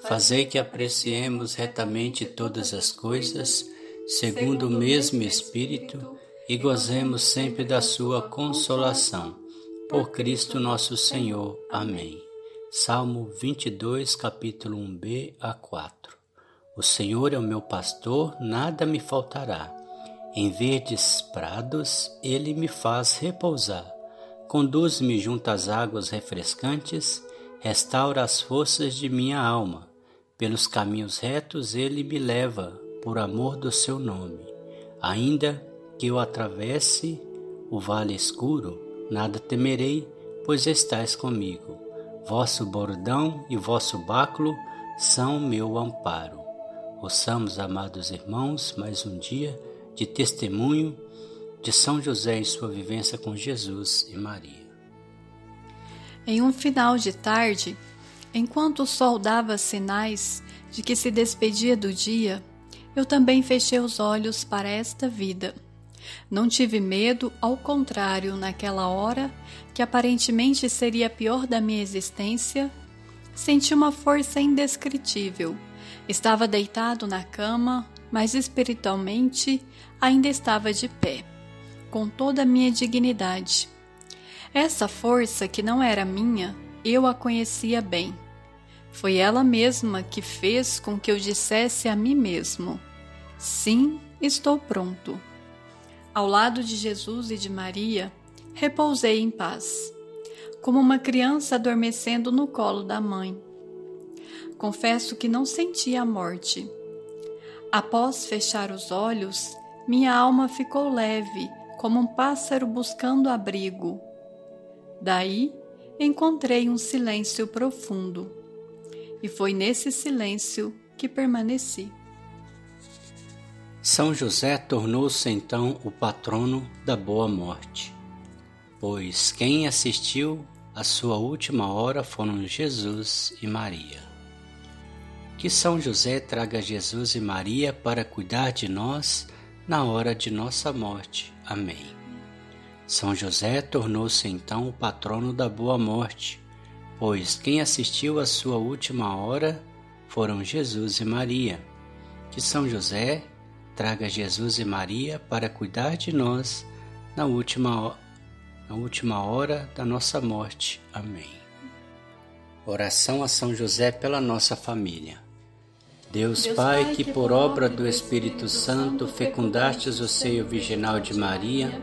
Fazei que apreciemos retamente todas as coisas, segundo o mesmo Espírito, e gozemos sempre da Sua consolação. Por Cristo nosso Senhor. Amém. Salmo 22, capítulo 1b a 4. O Senhor é o meu pastor, nada me faltará. Em verdes prados ele me faz repousar. Conduz-me junto às águas refrescantes, restaura as forças de minha alma pelos caminhos retos ele me leva, por amor do seu nome. Ainda que eu atravesse o vale escuro, nada temerei, pois estais comigo. Vosso bordão e vosso báculo são meu amparo. Ouçamos, amados irmãos, mais um dia de testemunho de São José em sua vivência com Jesus e Maria. Em um final de tarde, Enquanto o sol dava sinais de que se despedia do dia, eu também fechei os olhos para esta vida. Não tive medo, ao contrário, naquela hora, que aparentemente seria a pior da minha existência, senti uma força indescritível. Estava deitado na cama, mas espiritualmente ainda estava de pé, com toda a minha dignidade. Essa força, que não era minha, eu a conhecia bem. Foi ela mesma que fez com que eu dissesse a mim mesmo: Sim, estou pronto. Ao lado de Jesus e de Maria, repousei em paz, como uma criança adormecendo no colo da mãe. Confesso que não senti a morte. Após fechar os olhos, minha alma ficou leve, como um pássaro buscando abrigo. Daí encontrei um silêncio profundo. E foi nesse silêncio que permaneci. São José tornou-se então o patrono da boa morte, pois quem assistiu à sua última hora foram Jesus e Maria. Que São José traga Jesus e Maria para cuidar de nós na hora de nossa morte. Amém. São José tornou-se então o patrono da boa morte, pois quem assistiu à sua última hora foram Jesus e Maria. Que São José traga Jesus e Maria para cuidar de nós na última, na última hora da nossa morte. Amém. Oração a São José pela nossa família. Deus, Deus Pai, Pai, que por obra do Espírito Santo fecundastes o seio virginal de Maria,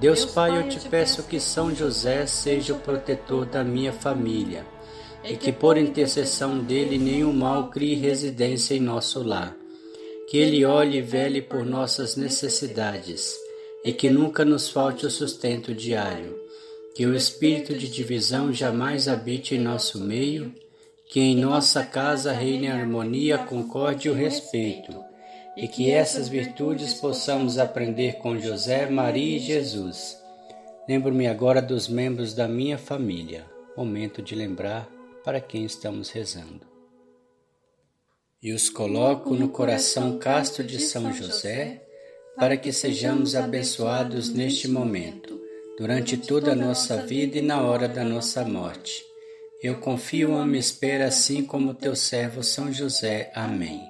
Deus Pai, eu te peço que São José seja o protetor da minha família e que por intercessão dele nenhum mal crie residência em nosso lar. Que ele olhe e vele por nossas necessidades e que nunca nos falte o sustento diário. Que o espírito de divisão jamais habite em nosso meio, que em nossa casa reine a harmonia, concórdia e o respeito e que essas virtudes possamos aprender com José, Maria e Jesus. Lembro-me agora dos membros da minha família. Momento de lembrar para quem estamos rezando. E os coloco no coração casto de São José, para que sejamos abençoados neste momento, durante toda a nossa vida e na hora da nossa morte. Eu confio a minha espera assim como teu servo São José. Amém.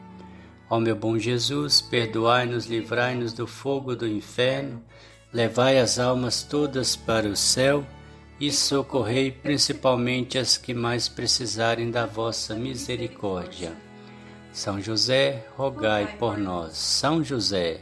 Ó meu bom Jesus, perdoai-nos, livrai-nos do fogo do inferno, levai as almas todas para o céu e socorrei principalmente as que mais precisarem da vossa misericórdia. São José, rogai por nós. São José,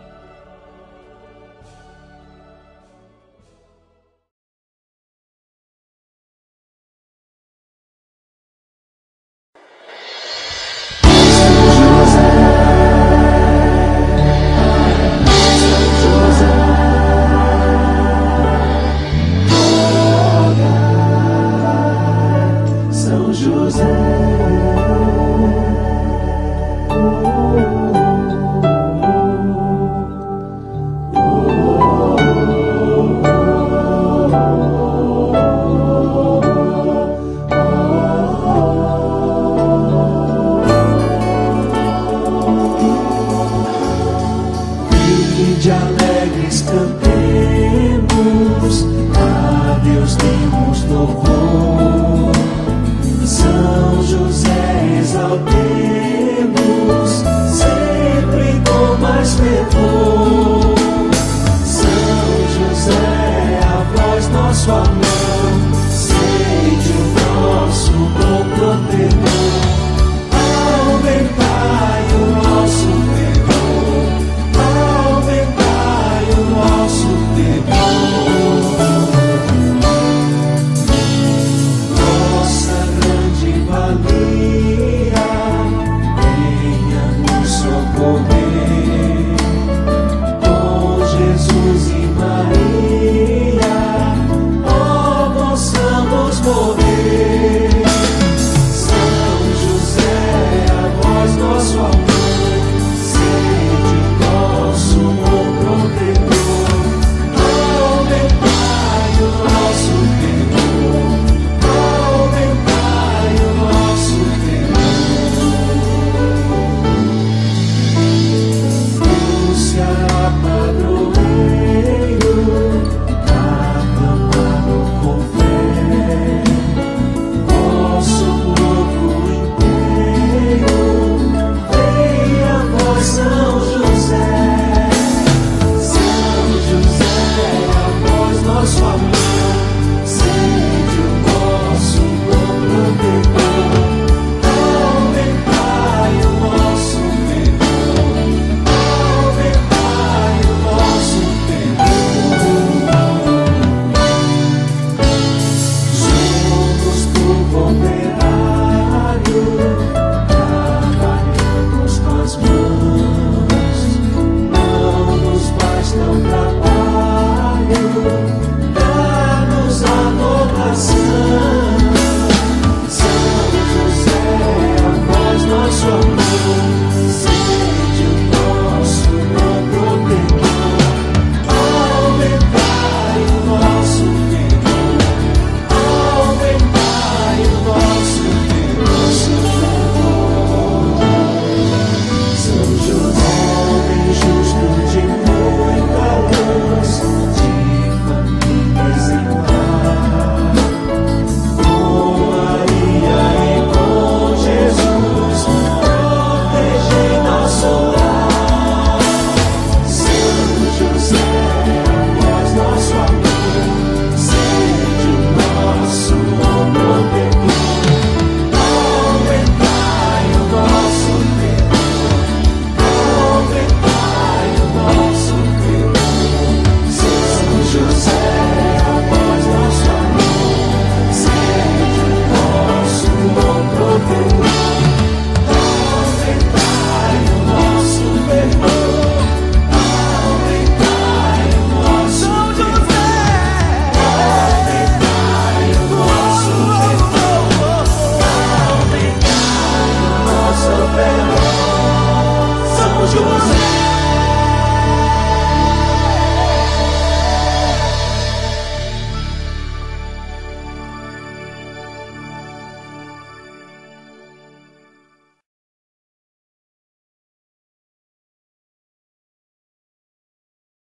Tuesday morning.